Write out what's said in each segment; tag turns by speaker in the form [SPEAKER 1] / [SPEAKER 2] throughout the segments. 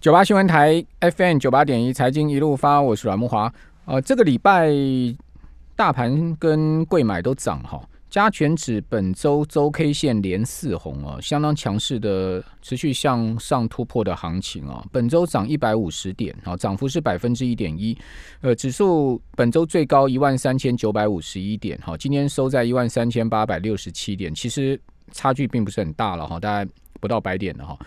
[SPEAKER 1] 九八新闻台 FM 九八点一财经一路发，我是阮木华。呃，这个礼拜大盘跟贵买都涨哈，加权指本周周 K 线连四红哦，相当强势的持续向上突破的行情啊。本周涨一百五十点啊，涨幅是百分之一点一。呃，指数本周最高一万三千九百五十一点哈，今天收在一万三千八百六十七点，其实差距并不是很大了哈，大概不到百点的哈。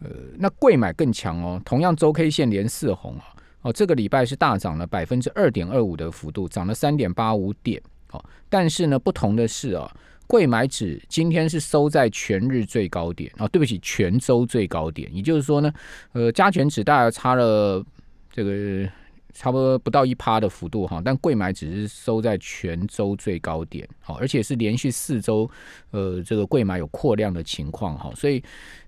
[SPEAKER 1] 呃，那贵买更强哦，同样周 K 线连四红啊，哦，这个礼拜是大涨了百分之二点二五的幅度，涨了三点八五点，哦，但是呢，不同的是啊，贵买指今天是收在全日最高点啊，对不起，全周最高点，也就是说呢，呃，加权指大概差了这个。差不多不到一趴的幅度哈，但贵买只是收在全周最高点，好，而且是连续四周，呃，这个贵买有扩量的情况哈，所以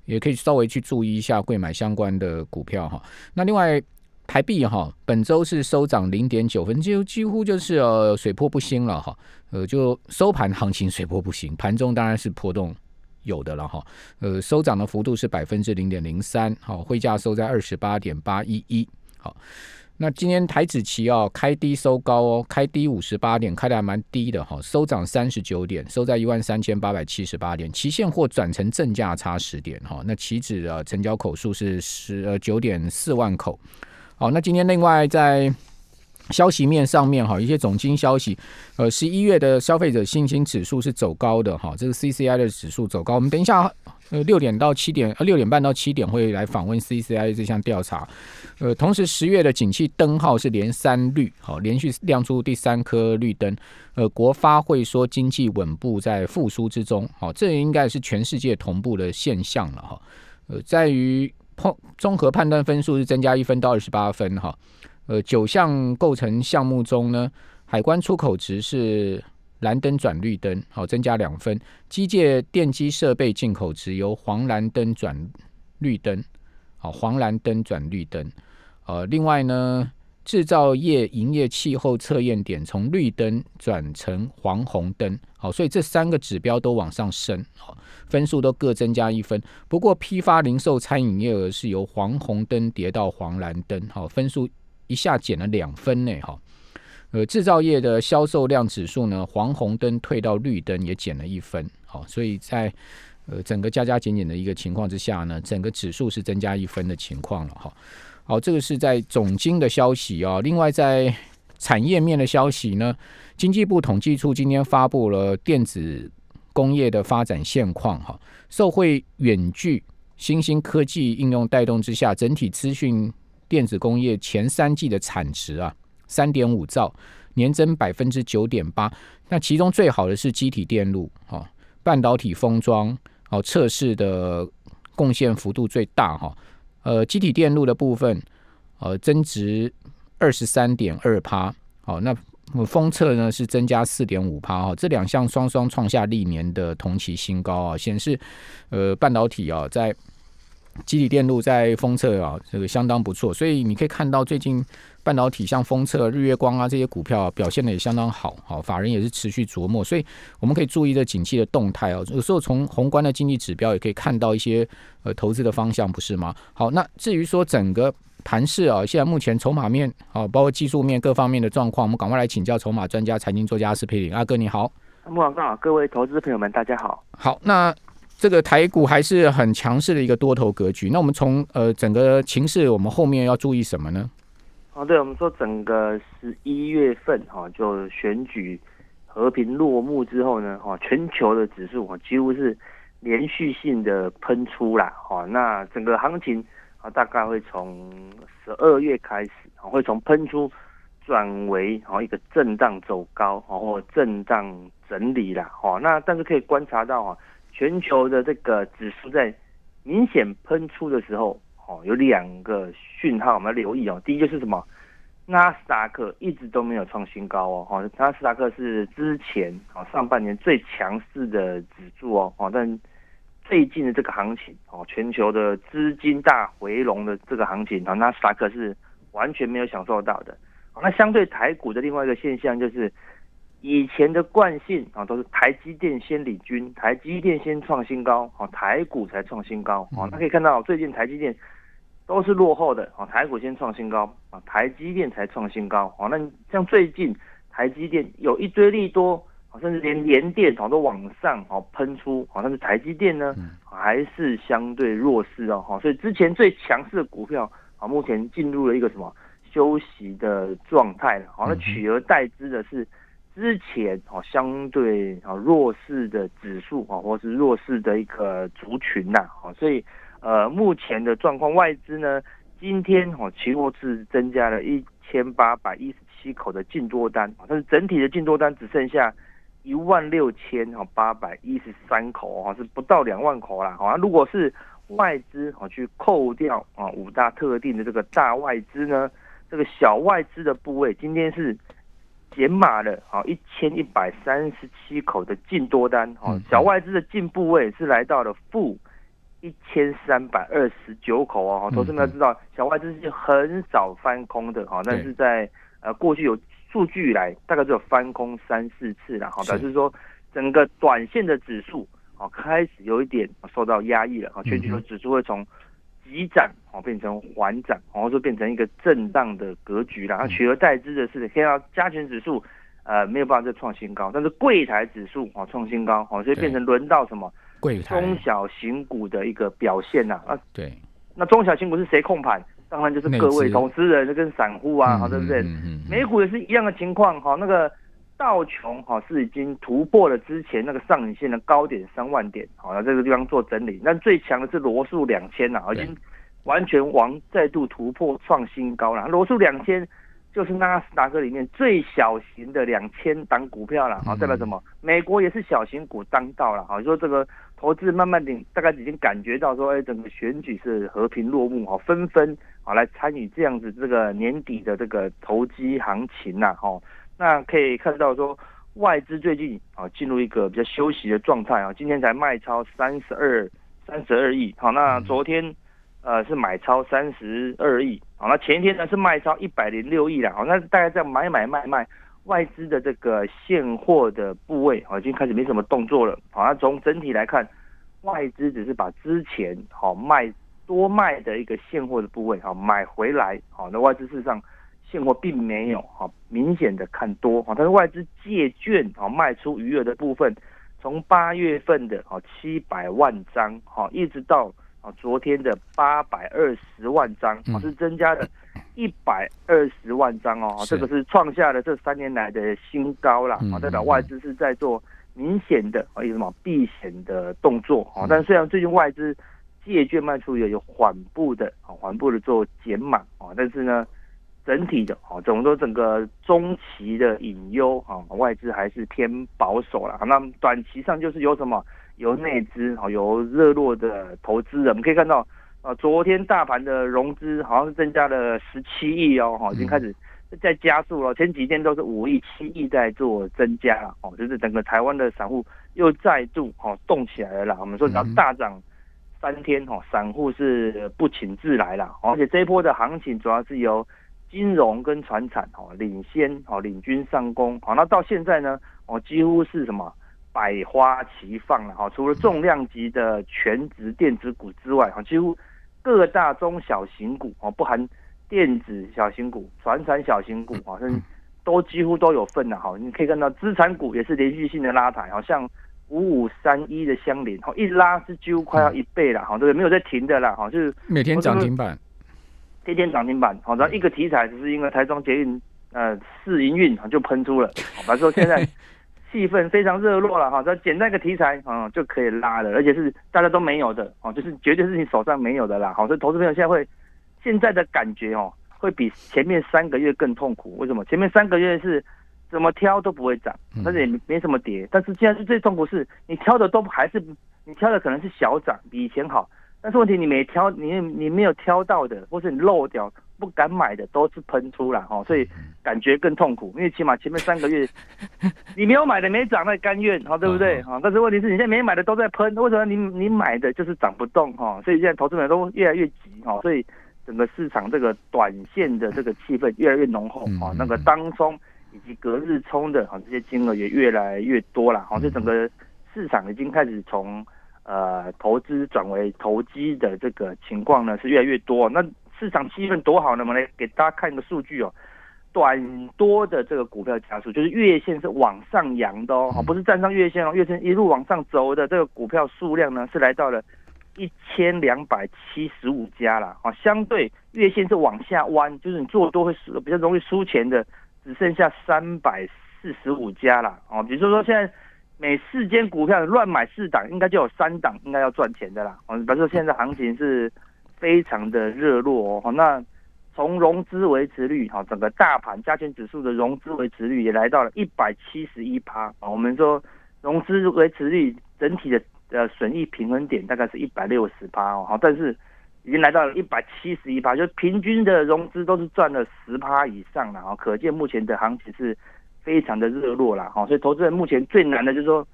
[SPEAKER 1] 也可以稍微去注意一下贵买相关的股票哈。那另外台币哈，本周是收涨零点九分，就几乎就是呃水波不兴了哈，呃，就收盘行情水波不兴，盘中当然是波动有的了哈，呃，收涨的幅度是百分之零点零三，好，汇价收在二十八点八一一，好。那今天台指期哦开低收高哦，开低五十八点，开的还蛮低的哈，收涨三十九点，收在一万三千八百七十八点，期现货转成正价差十点哈。那期指啊成交口数是十呃九点四万口。好，那今天另外在消息面上面哈，一些总经消息，呃，十一月的消费者信心指数是走高的哈，这个 CCI 的指数走高，我们等一下。呃，六点到七点，呃，六点半到七点会来访问 CCI 这项调查。呃，同时十月的景气灯号是连三绿，好，连续亮出第三颗绿灯。呃，国发会说经济稳步在复苏之中，好，这应该是全世界同步的现象了哈。呃，在于综合判断分数是增加一分到二十八分哈。呃，九项构成项目中呢，海关出口值是。蓝灯转绿灯，好，增加两分。机械电机设备进口值由黄蓝灯转绿灯，好，黄蓝灯转绿灯。呃，另外呢，制造业营业气候测验点从绿灯转成黄红灯，好，所以这三个指标都往上升，好，分数都各增加一分。不过批发零售餐饮业额是由黄红灯跌到黄蓝灯，好，分数一下减了两分呢，哈。呃，制造业的销售量指数呢，黄红灯退到绿灯也减了一分，好，所以在呃整个加加减减的一个情况之下呢，整个指数是增加一分的情况了，哈，好，这个是在总经的消息啊。另外在产业面的消息呢，经济部统计处今天发布了电子工业的发展现况，哈，受惠远距新兴科技应用带动之下，整体资讯电子工业前三季的产值啊。三点五兆，年增百分之九点八。那其中最好的是机体电路，哈，半导体封装，哦，测试的贡献幅度最大，哈。呃，机体电路的部分，呃，增值二十三点二趴，好，那封测呢是增加四点五趴，哈，这两项双双创下历年的同期新高啊，显示呃半导体啊在机体电路在封测啊这个相当不错，所以你可以看到最近。半导体像封测、日月光啊这些股票表现的也相当好，好法人也是持续琢磨，所以我们可以注意这景气的动态哦。有时候从宏观的经济指标也可以看到一些呃投资的方向，不是吗？好，那至于说整个盘势啊，现在目前筹码面啊，包括技术面各方面的状况，我们赶快来请教筹码专家、财经作家施佩林阿哥，你好。
[SPEAKER 2] 木广好，各位投资朋友们，大家好。
[SPEAKER 1] 好，那这个台股还是很强势的一个多头格局。那我们从呃整个情势，我们后面要注意什么呢？
[SPEAKER 2] 哦，对，我们说整个十一月份哈，就选举和平落幕之后呢，哈，全球的指数哈几乎是连续性的喷出啦，哈，那整个行情啊大概会从十二月开始，会从喷出转为哦一个震荡走高，或震荡整理啦，哈，那但是可以观察到哈，全球的这个指数在明显喷出的时候。哦，有两个讯号我们要留意哦。第一就是什么？纳斯达克一直都没有创新高哦。哦，纳斯达克是之前哦上半年最强势的指数哦。哦，但最近的这个行情哦，全球的资金大回笼的这个行情啊，纳斯达克是完全没有享受到的。那相对台股的另外一个现象就是。以前的惯性啊，都是台积电先领军，台积电先创新高，哦，台股才创新高，哦，那可以看到最近台积电都是落后的啊，台股先创新高啊，台积电才创新高啊。那像最近台积电有一堆利多，甚至连连电好都往上啊喷出，好，但是台积电呢还是相对弱势哦，哈，所以之前最强势的股票啊，目前进入了一个什么休息的状态了，好，那取而代之的是之前哦相对啊弱势的指数啊，或是弱势的一个族群呐，啊，所以。呃，目前的状况，外资呢，今天哦，期货是增加了一千八百一十七口的净多单，但是整体的净多单只剩下一万六千哦八百一十三口哦，是不到两万口啦。好，如果是外资哦去扣掉啊五大特定的这个大外资呢，这个小外资的部位今天是减码了啊一千一百三十七口的净多单哦，小外资的净部位是来到了负。一千三百二十九口哦，投资们要知道，小外资是很少翻空的哈，但是在呃过去有数据以来，大概只有翻空三四次了哈，表示说整个短线的指数哦开始有一点受到压抑了哈，全球的指数会从急涨哦变成缓涨，然后说变成一个震荡的格局了，然后取而代之的是看到加权指数呃没有办法再创新高，但是柜台指数哦创新高哦，所以变成轮到什么？中小型股的一个表现呐啊，
[SPEAKER 1] 对，
[SPEAKER 2] 那中小型股是谁控盘？当然就是各位投资人跟散户啊，好对不对？美股也是一样的情况哈，那个道琼哈是已经突破了之前那个上影线的高点三万点，好，那这个地方做整理。那最强的是罗素两千呐，已经完全往再度突破创新高了。罗素两千。就是纳斯达克里面最小型的两千档股票了，好，代表什么？美国也是小型股当道了，好，说这个投资慢慢的大概已经感觉到说，哎，整个选举是和平落幕，哈，纷纷啊来参与这样子这个年底的这个投机行情呐，哈，那可以看到说外资最近啊进入一个比较休息的状态啊，今天才卖超三十二三十二亿，好，那昨天。呃，是买超三十二亿，好，那前一天呢是卖超一百零六亿了，好，那大概在买买卖卖，外资的这个现货的部位，啊，已经开始没什么动作了，好，那从整体来看，外资只是把之前好卖多卖的一个现货的部位，好买回来，好，那外资事实上现货并没有好明显的看多，好，但是外资借券好卖出余额的部分，从八月份的好七百万张，好，一直到。啊，昨天的八百二十万张啊，是增加了一百二十万张哦，这个是创下了这三年来的新高了啊，代表外资是在做明显的啊，有什么避险的动作啊？但虽然最近外资借券卖出也有缓步的啊，缓步的做减码啊，但是呢，整体的啊，总说整个中期的隐忧啊，外资还是偏保守了。那短期上就是有什么？由内资哦，由热络的投资人，我们可以看到，啊，昨天大盘的融资好像是增加了十七亿哦，哈，已经开始在加速了。前几天都是五亿、七亿在做增加了，哦，就是整个台湾的散户又再度哦动起来了啦。我们说只要大涨三天，哦，散户是不请自来了，而且这一波的行情主要是由金融跟船产哦领先哦领军上攻，好，那到现在呢，哦几乎是什么？百花齐放了哈，除了重量级的全职电子股之外哈，几乎各大中小型股哦，不含电子小型股、传产小型股啊，都几乎都有份了哈。你可以看到资产股也是连续性的拉抬，好像五五三一的相连，哈，一拉是几乎快要一倍了哈，对不对？没有在停的啦，哈，就是
[SPEAKER 1] 每天涨停板，
[SPEAKER 2] 天天涨停板，好，然后一个题材只是因为台中捷运呃试营运就喷出了，反正说现在。气氛非常热络了哈，只要简单一个题材啊就可以拉了，而且是大家都没有的哦，就是绝对是你手上没有的啦。好，所以投资朋友现在会现在的感觉哦，会比前面三个月更痛苦。为什么？前面三个月是怎么挑都不会涨，但是也没什么跌，但是现在是最痛苦是，你挑的都还是你挑的可能是小涨，比以前好，但是问题你没挑，你你没有挑到的，或是你漏掉。不敢买的都是喷出了哈，所以感觉更痛苦，因为起码前面三个月 你没有买的没涨，那甘愿哈，对不对哈？但是问题是你现在没买的都在喷，为什么你你买的就是涨不动哈？所以现在投资者都越来越急哈，所以整个市场这个短线的这个气氛越来越浓厚哈，那个当冲以及隔日冲的哈这些金额也越来越多了哈，所以整个市场已经开始从。呃，投资转为投机的这个情况呢是越来越多。那市场气氛多好呢？我们来给大家看一个数据哦，短多的这个股票加速，就是月线是往上扬的哦，不是站上月线哦，月线一路往上走的这个股票数量呢是来到了一千两百七十五家了啊，相对月线是往下弯，就是你做多会输比较容易输钱的，只剩下三百四十五家了哦，比如说现在。每四间股票乱买四档，应该就有三档应该要赚钱的啦。哦，比如说现在行情是非常的热络哦。那从融资维持率哈，整个大盘加权指数的融资维持率也来到了一百七十一趴啊。我们说融资维持率整体的呃损益平衡点大概是一百六十趴哦。好，但是已经来到了一百七十一趴，就平均的融资都是赚了十趴以上了啊。可见目前的行情是。非常的热络啦，哈，所以投资人目前最难的就是说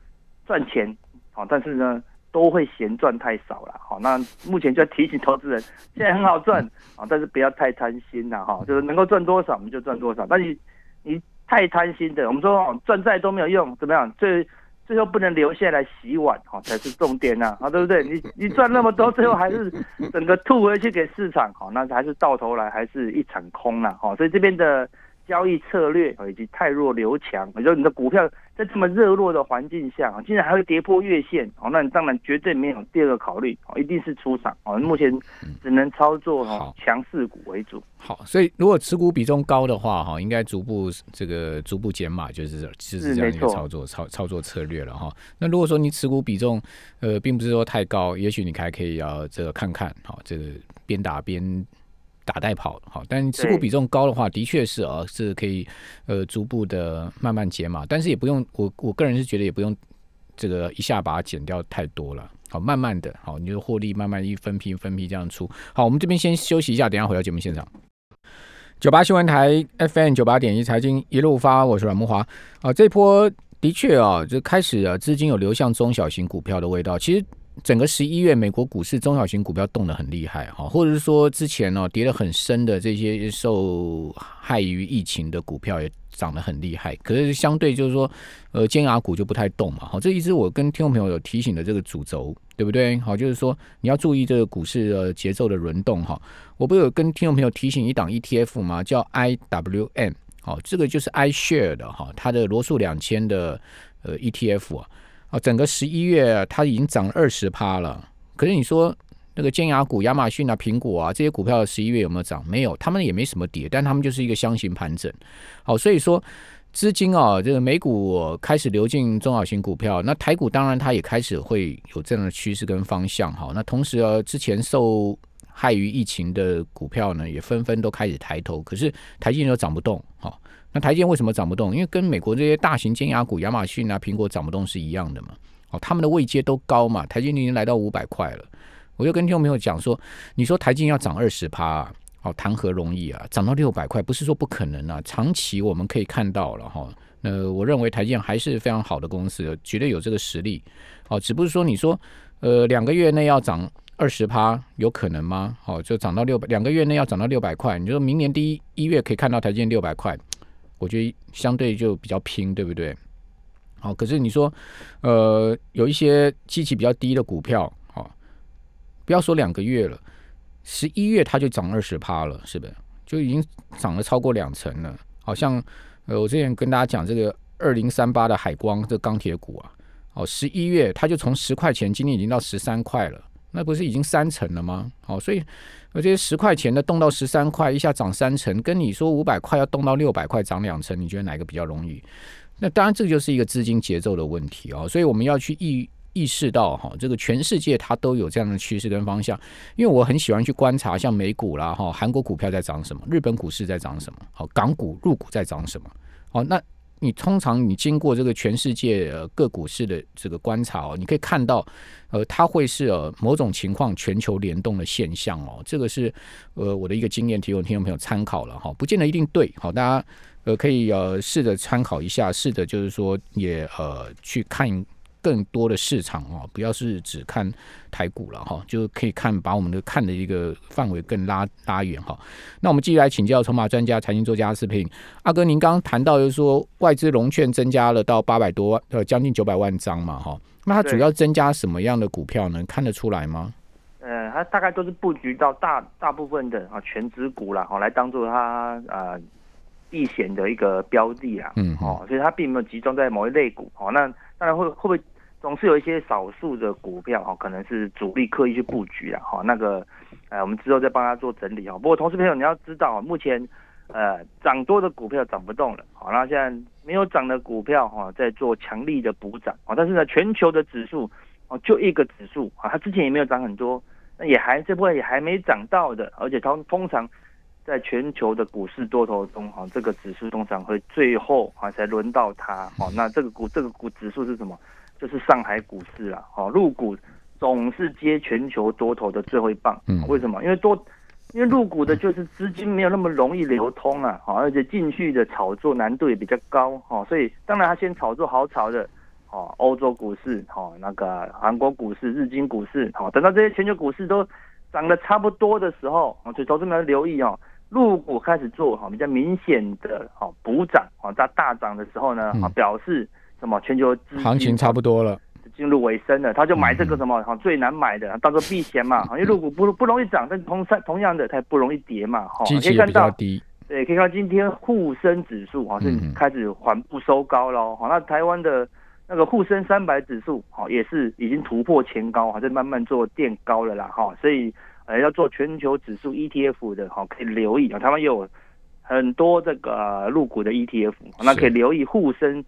[SPEAKER 2] 赚钱，好，但是呢都会嫌赚太少了，好，那目前就要提醒投资人，现在很好赚，啊，但是不要太贪心了，哈，就是能够赚多少我们就赚多少，但你你太贪心的，我们说哦赚再多没有用，怎么样？最最后不能留下来洗碗，哈，才是重点呐，啊，对不对？你你赚那么多，最后还是整个吐回去给市场，好，那还是到头来还是一场空了，哈，所以这边的。交易策略以及太弱留强，也就是你的股票在这么热络的环境下啊，竟然还会跌破月线哦，那你当然绝对没有第二个考虑哦，一定是出场哦。目前只能操作哦强势股为主。
[SPEAKER 1] 好，所以如果持股比重高的话哈，应该逐步这个逐步减码，就是就是这样一个操作操操作策略了哈。那如果说你持股比重呃并不是说太高，也许你还可以要这个看看好这个边打边。打带跑好，但持股比重高的话，的确是啊，是可以呃逐步的慢慢减码，但是也不用我我个人是觉得也不用这个一下把它减掉太多了，好，慢慢的，好，你就获利慢慢一分批分批这样出。好，我们这边先休息一下，等下回到节目现场。九八新闻台 FM 九八点一财经一路发，我是阮木华啊，这波的确啊，就开始啊，资金有流向中小型股票的味道，其实。整个十一月，美国股市中小型股票动得很厉害哈，或者是说之前呢跌得很深的这些受害于疫情的股票也涨得很厉害。可是相对就是说，呃，尖牙股就不太动嘛。好，这一直我跟听众朋友有提醒的这个主轴，对不对？好，就是说你要注意这个股市的节奏的轮动哈。我不有跟听众朋友提醒一档 ETF 吗？叫 IWM，好，这个就是 iShare 的哈，它的罗素两千的呃 ETF 啊。啊，整个十一月它已经涨二十趴了。可是你说那个尖牙股，亚马逊啊、苹果啊这些股票，十一月有没有涨？没有，他们也没什么跌，但他们就是一个箱型盘整。好，所以说资金啊，这个美股开始流进中小型股票，那台股当然它也开始会有这样的趋势跟方向。好，那同时啊，之前受害于疫情的股票呢，也纷纷都开始抬头，可是台积电又涨不动。好。那台积电为什么涨不动？因为跟美国这些大型尖牙股，亚马逊啊、苹果涨不动是一样的嘛。哦，他们的位阶都高嘛。台积电已经来到五百块了，我就跟听众朋友讲说，你说台积要涨二十趴，哦，谈何容易啊？涨到六百块，不是说不可能啊。长期我们可以看到了哈。那我认为台积电还是非常好的公司，绝对有这个实力。哦，只不过说你说，呃，两个月内要涨二十趴，有可能吗？哦，就涨到六百，两个月内要涨到六百块，你就说明年第一一月可以看到台积电六百块？我觉得相对就比较拼，对不对？好，可是你说，呃，有一些机器比较低的股票，好，不要说两个月了，十一月它就涨二十趴了，是不是？就已经涨了超过两成了。好像，呃，我之前跟大家讲这个二零三八的海光这钢铁股啊，哦，十一月它就从十块钱，今天已经到十三块了，那不是已经三成了吗？好，所以。而且十块钱的动到十三块，一下涨三成，跟你说五百块要动到六百块涨两成，你觉得哪个比较容易？那当然，这就是一个资金节奏的问题哦。所以我们要去意意识到哈，这个全世界它都有这样的趋势跟方向。因为我很喜欢去观察，像美股啦哈，韩国股票在涨什么，日本股市在涨什么，好，港股入股在涨什么，好，那。你通常你经过这个全世界呃各股市的这个观察哦，你可以看到，呃，它会是呃某种情况全球联动的现象哦。这个是呃我的一个经验，提供听众朋友参考了哈，不见得一定对，好，大家呃可以呃试着参考一下，试着就是说也呃去看。更多的市场哦，不要是只看台股了哈，就可以看把我们的看的一个范围更拉拉远哈。那我们继续来请教筹码专家、财经作家视频阿哥，您刚刚谈到就是说外资融券增加了到八百多万，呃，将近九百万张嘛哈。那它主要增加什么样的股票呢？看得出来吗？
[SPEAKER 2] 呃，它大概都是布局到大大部分的啊全指股啦，哦，来当做它呃避险的一个标的啦，
[SPEAKER 1] 嗯
[SPEAKER 2] 哦，所以它并没有集中在某一类股，哦，那当然会会不会总是有一些少数的股票哈，可能是主力刻意去布局了，哈，那个呃，我们之后再帮他做整理哈。不过，同事朋友你要知道，目前呃涨多的股票涨不动了，好，那现在没有涨的股票哈，在做强力的补涨啊，但是呢，全球的指数哦，就一个指数啊，它之前也没有涨很多，那也还这部分也还没涨到的，而且通通常。在全球的股市多头中，哈，这个指数通常会最后啊才轮到它，哦，那这个股这个股指数是什么？就是上海股市啦，哦，入股总是接全球多头的最后一棒，
[SPEAKER 1] 嗯，
[SPEAKER 2] 为什么？因为多，因为入股的就是资金没有那么容易流通啊，好，而且进去的炒作难度也比较高，哦，所以当然他先炒作好炒的，哦，欧洲股市，哦，那个韩国股市、日经股市，好，等到这些全球股市都涨得差不多的时候，哦，所以投资们要留意哦。入股开始做哈比较明显的哈补涨啊在大涨的时候呢哈表示什么全球
[SPEAKER 1] 行情差不多了
[SPEAKER 2] 进入尾声了，他就买这个什么哈最难买的当做避险嘛，因为入股不不容易涨，但同同样的它也不容易跌嘛哈。
[SPEAKER 1] 可以看到低，
[SPEAKER 2] 对，可以看到今天沪深指数哈是开始缓步收高喽。好，那台湾的那个沪深三百指数好也是已经突破前高，哈在慢慢做垫高了啦哈，所以。呃，要做全球指数 ETF 的哈，可以留意啊。台湾有很多这个入股的 ETF，那可以留意沪深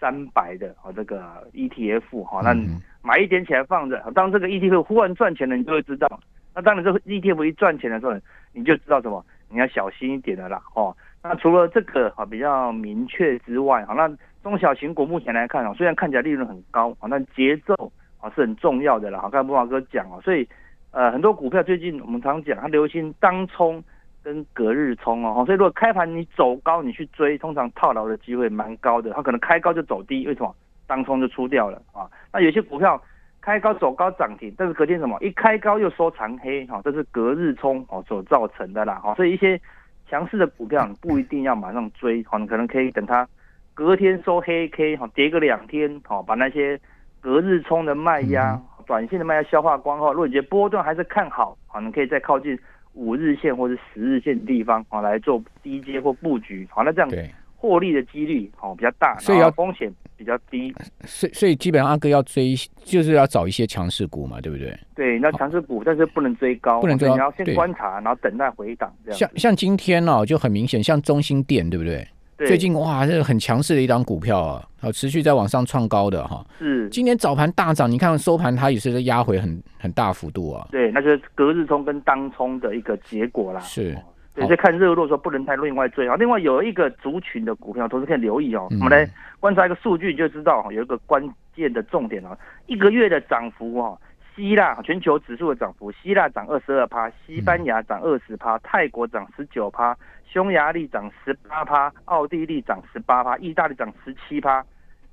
[SPEAKER 2] 三百的啊这个 ETF 哈。那买一点起来放着，当这个 ETF 忽然赚钱了，你就会知道。那当你，这个 ETF 一赚钱的时候，你就知道什么，你要小心一点的啦。哦，那除了这个啊比较明确之外，哈，那中小型股目前来看啊，虽然看起来利润很高啊，但节奏啊是很重要的啦。好，刚才木华哥讲啊，所以。呃，很多股票最近我们常讲，它流行当冲跟隔日冲哦，所以如果开盘你走高，你去追，通常套牢的机会蛮高的。它可能开高就走低，为什么？当冲就出掉了啊。那有些股票开高走高涨停，但是隔天什么？一开高又收长黑，哈，这是隔日冲哦所造成的啦，哈。所以一些强势的股票你不一定要马上追，哈，你可能可以等它隔天收黑 K，哈，跌个两天，哈，把那些隔日冲的卖压。短线的卖压消化光后，如果你觉得波段还是看好，好，你可以再靠近五日线或者十日线的地方，啊来做低阶或布局，好，那这样获利的几率好比较大，
[SPEAKER 1] 所以要
[SPEAKER 2] 风险比较低。
[SPEAKER 1] 所以所以基本上阿哥要追，就是要找一些强势股嘛，对不对？
[SPEAKER 2] 对，那强势股，但是不能追高，
[SPEAKER 1] 不能追高，
[SPEAKER 2] 你要先观察，然后等待回档这样。
[SPEAKER 1] 像像今天哦，就很明显，像中心店，对不对？最近哇，这个很强势的一档股票啊，好持续在往上创高的哈。
[SPEAKER 2] 是，
[SPEAKER 1] 今天早盘大涨，你看收盘它也是压回很很大幅度啊。
[SPEAKER 2] 对，那就是隔日冲跟当冲的一个结果啦。
[SPEAKER 1] 是，
[SPEAKER 2] 对，所以看热络说不能太另外追啊。另外有一个族群的股票，同时可以留意哦。我们来观察一个数据，就知道有一个关键的重点哦，一个月的涨幅哦。希腊全球指数的涨幅，希腊涨二十二趴，西班牙涨二十趴，泰国涨十九趴。匈牙利涨十八趴，奥地利涨十八趴，意大利涨十七趴。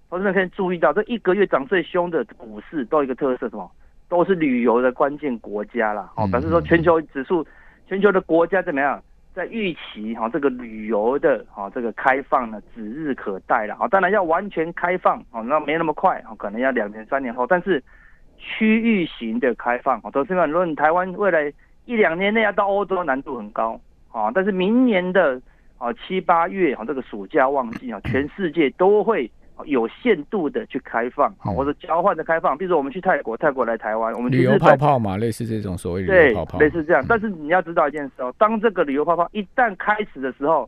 [SPEAKER 2] 投资人可以注意到，这一个月涨最凶的股市都有一个特色，什么？都是旅游的关键国家啦。哦，表示说全球指数，全球的国家怎么样？在预期哈，这个旅游的哈这个开放呢，指日可待了。好，当然要完全开放哦，那没那么快哦，可能要两年三年后。但是区域型的开放，投资人论台湾未来一两年内要到欧洲，难度很高。啊，但是明年的啊七八月啊这个暑假旺季啊，全世界都会有限度的去开放啊，或者交换的开放，比如说我们去泰国，泰国来台湾，我们
[SPEAKER 1] 旅游泡泡嘛，类似这种所谓旅游泡泡，
[SPEAKER 2] 类似这样。但是你要知道一件事哦，当这个旅游泡泡一旦开始的时候，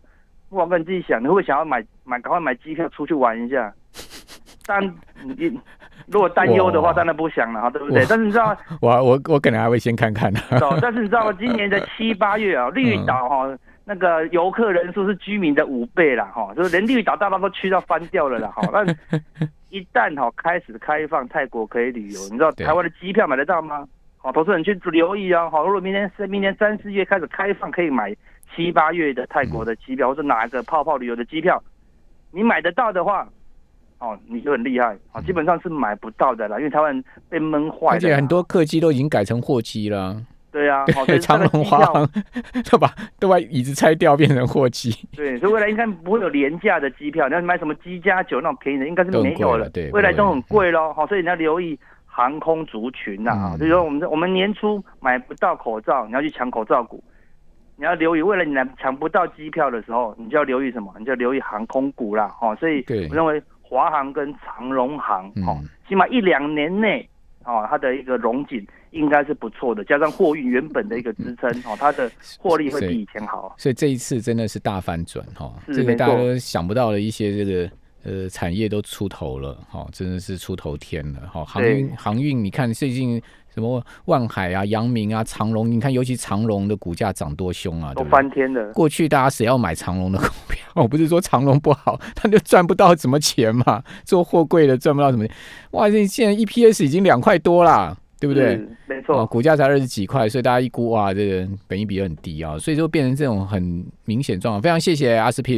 [SPEAKER 2] 不管跟你自己想，你会不会想要买买赶快买机票出去玩一下？但你如果担忧的话，当然不想了哈，对不对？但是你知道，
[SPEAKER 1] 我我我可能还会先看看的。
[SPEAKER 2] 但是你知道吗？今年的七八月啊，绿岛哈那个游客人数是居民的五倍了哈，就是连绿岛大巴都去到翻掉了啦哈。那一旦哈开始开放泰国可以旅游，你知道台湾的机票买得到吗？好，投资人去留意啊。好，如果明年是明年三四月开始开放，可以买七八月的泰国的机票，或者哪一个泡泡旅游的机票，你买得到的话。哦，你就很厉害啊！基本上是买不到的啦，因为台湾被闷坏了。而
[SPEAKER 1] 且很多客机都已经改成货机了。
[SPEAKER 2] 对啊，
[SPEAKER 1] 长龙华航 都把都把椅子拆掉变成货机。
[SPEAKER 2] 对，所以未来应该不会有廉价的机票。你要买什么机加酒那种便宜的，应该是没有了。
[SPEAKER 1] 对，
[SPEAKER 2] 未来都很贵喽。好，所以你要留意航空族群呐、啊，
[SPEAKER 1] 嗯
[SPEAKER 2] 就是说我们我们年初买不到口罩，你要去抢口罩股，你要留意，为了你抢不到机票的时候，你就要留意什么？你就要留意航空股啦，哦，所以我认为华航跟长荣航，哦
[SPEAKER 1] 嗯，
[SPEAKER 2] 起码一两年内，哦，它的一个融景应该是不错的，加上货运原本的一个支撑，哦，它的获利会比以前好。
[SPEAKER 1] 所以这一次真的是大反转哈，
[SPEAKER 2] 哦
[SPEAKER 1] 这个大家都想不到的一些这个呃产业都出头了哈，真的是出头天了哈。航运航运，你看最近什么万海啊、阳明啊、长隆，你看尤其长隆的股价涨多凶啊，
[SPEAKER 2] 都？翻天了，
[SPEAKER 1] 过去大家谁要买长隆的股票？我不是说长隆不好，他就赚不到什么钱嘛，做货柜的赚不到什么钱。哇，这现在 EPS 已经两块多啦，对不对？
[SPEAKER 2] 是？没
[SPEAKER 1] 哦，
[SPEAKER 2] 错，
[SPEAKER 1] 股价才二十几块，所以大家一估哇，这个本益比很低啊，所以就变成这种很明显状况。非常谢谢阿司匹林。